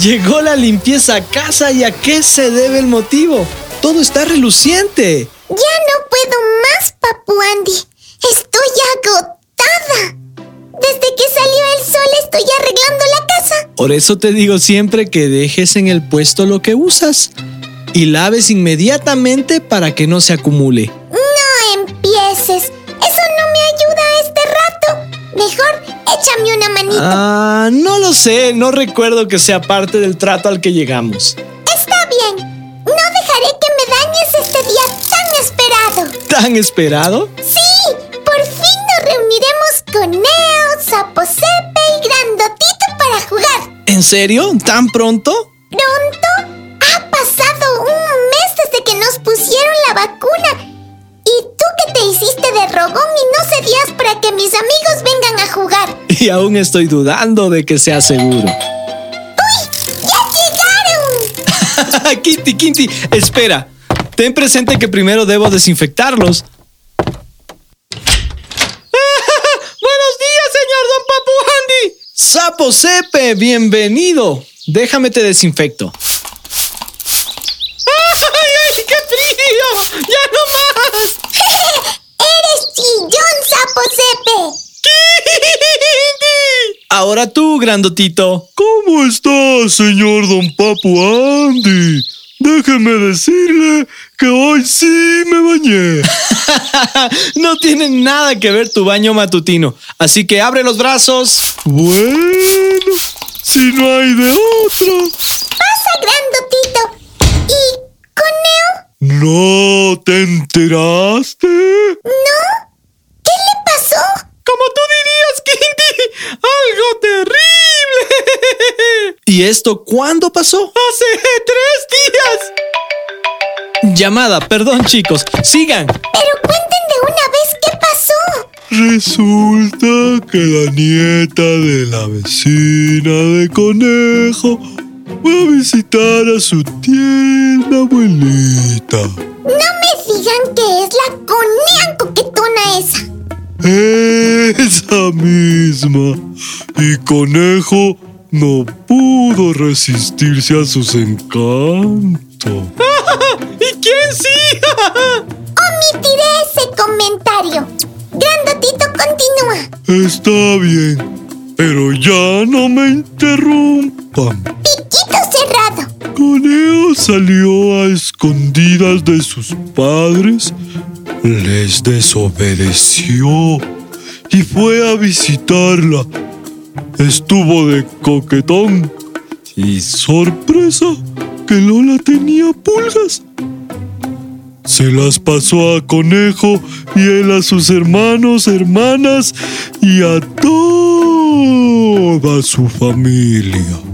Llegó la limpieza a casa y a qué se debe el motivo. Todo está reluciente. Ya no puedo más, Papu Andy. Estoy agotada. Desde que salió el sol estoy arreglando la casa. Por eso te digo siempre que dejes en el puesto lo que usas y laves inmediatamente para que no se acumule. Échame una manito. Ah, no lo sé, no recuerdo que sea parte del trato al que llegamos. Está bien. No dejaré que me dañes este día tan esperado. ¿Tan esperado? Sí, por fin nos reuniremos con Neo, Sapo Sepe y Grandotito para jugar. ¿En serio? ¿Tan pronto? ¿Pronto? Ha pasado un mes desde que nos pusieron la vacuna. Y tú que te hiciste de rogón y no cedías para que mis amigos vengan a jugar. Y aún estoy dudando de que sea seguro. ¡Ya llegaron! Kitty, Kitty, espera. Ten presente que primero debo desinfectarlos. ¡Buenos días, señor Don Papu Andy! Sapo Sepe, bienvenido. Déjame te desinfecto. ¡Ay, ay, qué frío! ¡Ya no más! ¡Eres chillón, Sapo Sepe! ¡Kitty! Ahora tú, grandotito. ¿Cómo está, señor Don Papu Andy? Déjeme decirle que hoy sí me bañé. no tiene nada que ver tu baño matutino. Así que abre los brazos. Bueno, si no hay de otra. ¡Pasa, Grandotito! ¿Y Coneo? ¿No te enteraste? ¿No? ¿Qué le pasó? Algo terrible. ¿Y esto cuándo pasó? Hace tres días. Llamada, perdón chicos, sigan. Pero cuenten de una vez qué pasó. Resulta que la nieta de la vecina de conejo fue a visitar a su tierna abuelita. No me digan que es la conean coquetona esa. Esa misma. Y conejo no pudo resistirse a sus encantos. ¿Y quién sí? Omitiré ese comentario. Grandotito continúa. Está bien, pero ya no me interrumpan. Piquito cerrado. Coneo salió a escondidas de sus padres, les desobedeció y fue a visitarla. Estuvo de coquetón y sorpresa que Lola tenía pulgas. Se las pasó a Conejo y él a sus hermanos, hermanas y a toda su familia.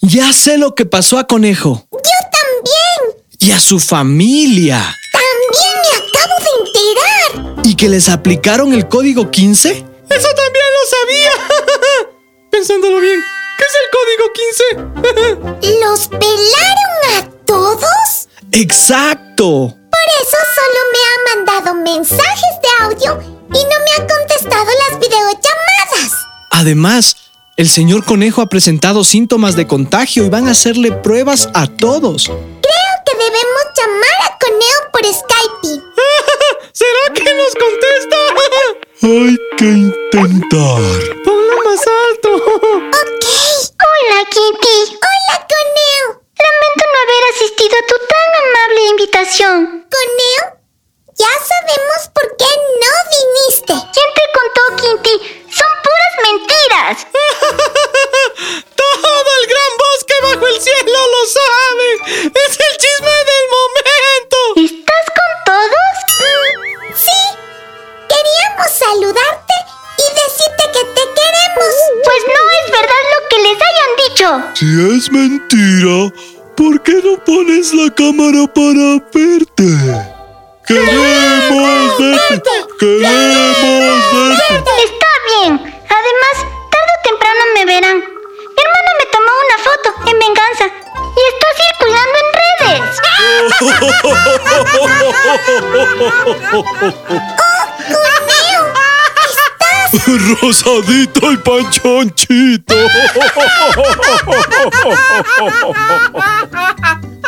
Ya sé lo que pasó a Conejo. Yo también. Y a su familia. También me acabo de enterar. ¿Y que les aplicaron el código 15? Eso también lo sabía. Pensándolo bien, ¿qué es el código 15? ¿Los pelaron a todos? Exacto. Por eso solo me ha mandado mensajes de audio y no me ha contestado las videollamadas. Además, el señor Conejo ha presentado síntomas de contagio y van a hacerle pruebas a todos. Creo que debemos llamar a Coneo por Skype. ¿Será que nos contesta? Hay que intentar. Ponlo más alto. Ok. Hola, Kitty. Hola, Coneo. Lamento no haber asistido a tu tan amable invitación. Coneo, ya sabemos Si es mentira, ¿por qué no pones la cámara para verte? ¡Queremos verte! ¡Queremos verte! Está bien. Además, tarde o temprano me verán. Mi hermana me tomó una foto en venganza y está circulando en redes. Rosadito y panchonchito.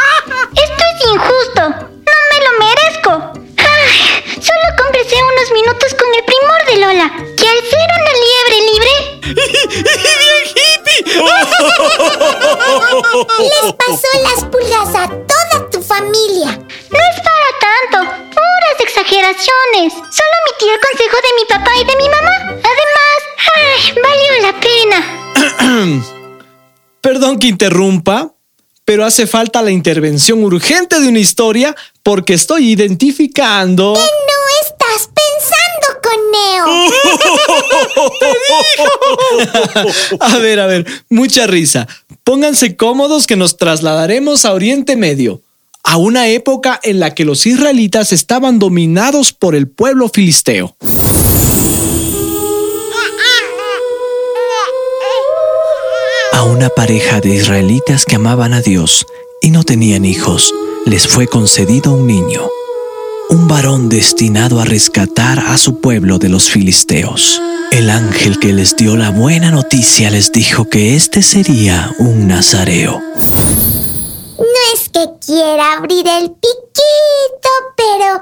Perdón que interrumpa, pero hace falta la intervención urgente de una historia porque estoy identificando... No estás pensando con Neo. A ver, a ver, mucha risa. Pónganse cómodos que nos trasladaremos a Oriente Medio, a una época en la que los israelitas estaban dominados por el pueblo filisteo. Una pareja de israelitas que amaban a Dios y no tenían hijos, les fue concedido un niño, un varón destinado a rescatar a su pueblo de los filisteos. El ángel que les dio la buena noticia les dijo que este sería un nazareo. No es que quiera abrir el piquito, pero ¿a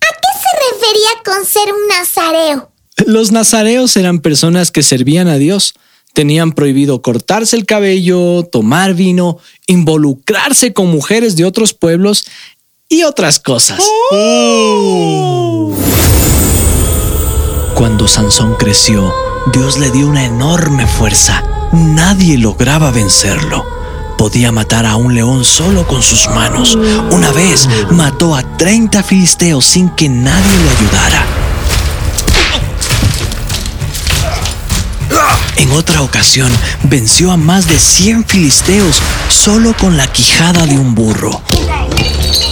qué se refería con ser un nazareo? Los nazareos eran personas que servían a Dios. Tenían prohibido cortarse el cabello, tomar vino, involucrarse con mujeres de otros pueblos y otras cosas. Cuando Sansón creció, Dios le dio una enorme fuerza. Nadie lograba vencerlo. Podía matar a un león solo con sus manos. Una vez mató a 30 filisteos sin que nadie lo ayudara. En otra ocasión, venció a más de 100 filisteos solo con la quijada de un burro.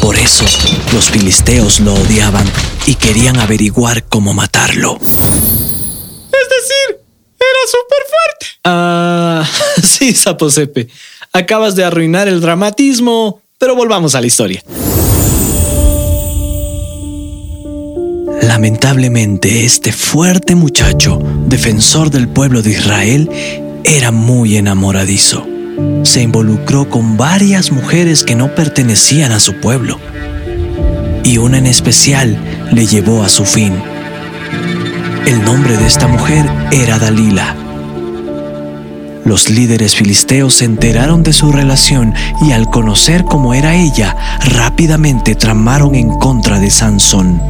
Por eso, los filisteos lo odiaban y querían averiguar cómo matarlo. Es decir, era súper fuerte. Ah, sí, Saposepe. Acabas de arruinar el dramatismo, pero volvamos a la historia. Lamentablemente, este fuerte muchacho, defensor del pueblo de Israel, era muy enamoradizo. Se involucró con varias mujeres que no pertenecían a su pueblo. Y una en especial le llevó a su fin. El nombre de esta mujer era Dalila. Los líderes filisteos se enteraron de su relación y al conocer cómo era ella, rápidamente tramaron en contra de Sansón.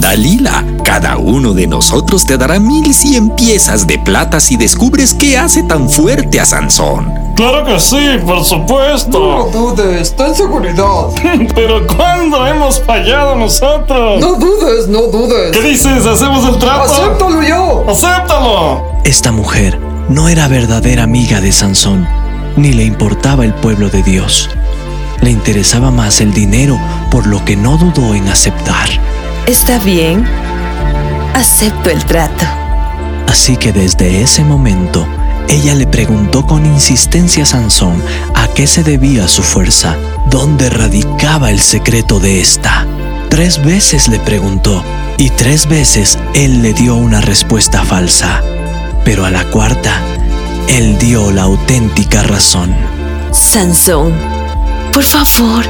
Dalila, cada uno de nosotros te dará mil cien piezas de plata si descubres qué hace tan fuerte a Sansón. Claro que sí, por supuesto. No dudes, ten seguridad. Pero ¿cuándo hemos fallado nosotros? No dudes, no dudes. ¿Qué dices? ¿Hacemos el trato? ¡Acéptalo yo! ¡Acéptalo! Esta mujer no era verdadera amiga de Sansón, ni le importaba el pueblo de Dios. Le interesaba más el dinero, por lo que no dudó en aceptar. Está bien. Acepto el trato. Así que desde ese momento, ella le preguntó con insistencia a Sansón a qué se debía su fuerza, dónde radicaba el secreto de esta. Tres veces le preguntó y tres veces él le dio una respuesta falsa. Pero a la cuarta, él dio la auténtica razón. Sansón, por favor,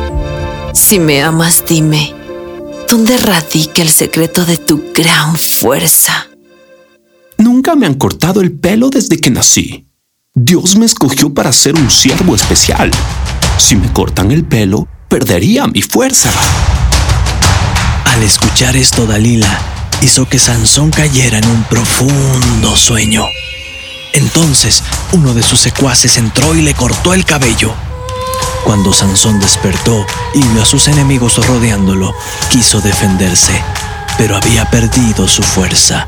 si me amas, dime, ¿dónde radica el secreto de tu gran fuerza? Nunca me han cortado el pelo desde que nací. Dios me escogió para ser un siervo especial. Si me cortan el pelo, perdería mi fuerza. Al escuchar esto, Dalila hizo que Sansón cayera en un profundo sueño. Entonces, uno de sus secuaces entró y le cortó el cabello. Cuando Sansón despertó y vio a sus enemigos rodeándolo, quiso defenderse, pero había perdido su fuerza.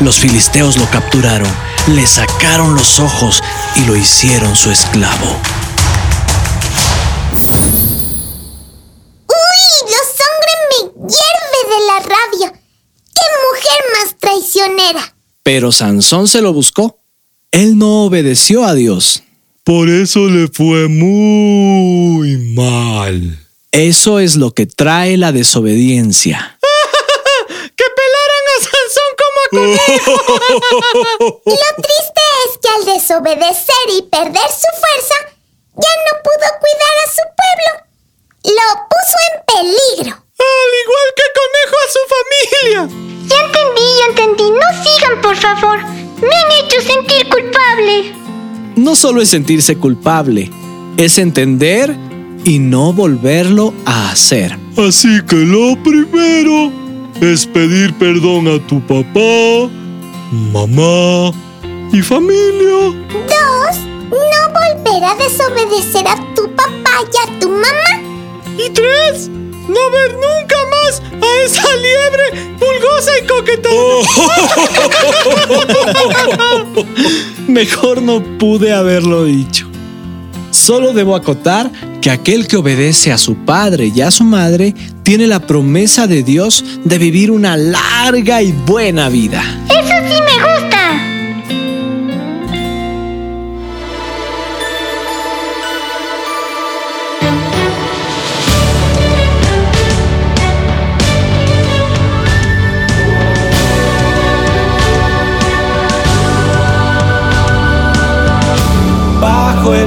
Los filisteos lo capturaron, le sacaron los ojos y lo hicieron su esclavo. ¡Uy! La sangre me hierve de la rabia. ¡Qué mujer más traicionera! Pero Sansón se lo buscó. Él no obedeció a Dios. Por eso le fue muy mal. Eso es lo que trae la desobediencia. ¡Que pelaran a Sansón como a conejo! Lo triste es que al desobedecer y perder su fuerza, ya no pudo cuidar a su pueblo. Lo puso en peligro. Al igual que conejo a su familia. Ya entendí, ya entendí. No sigan, por favor. Me han hecho sentir culpable. No solo es sentirse culpable, es entender y no volverlo a hacer. Así que lo primero es pedir perdón a tu papá, mamá y familia. Dos, no volver a desobedecer a tu papá y a tu mamá. Y tres, no ver nunca más a esa liebre pulgosa y coquetona. Mejor no pude haberlo dicho. Solo debo acotar que aquel que obedece a su padre y a su madre tiene la promesa de Dios de vivir una larga y buena vida.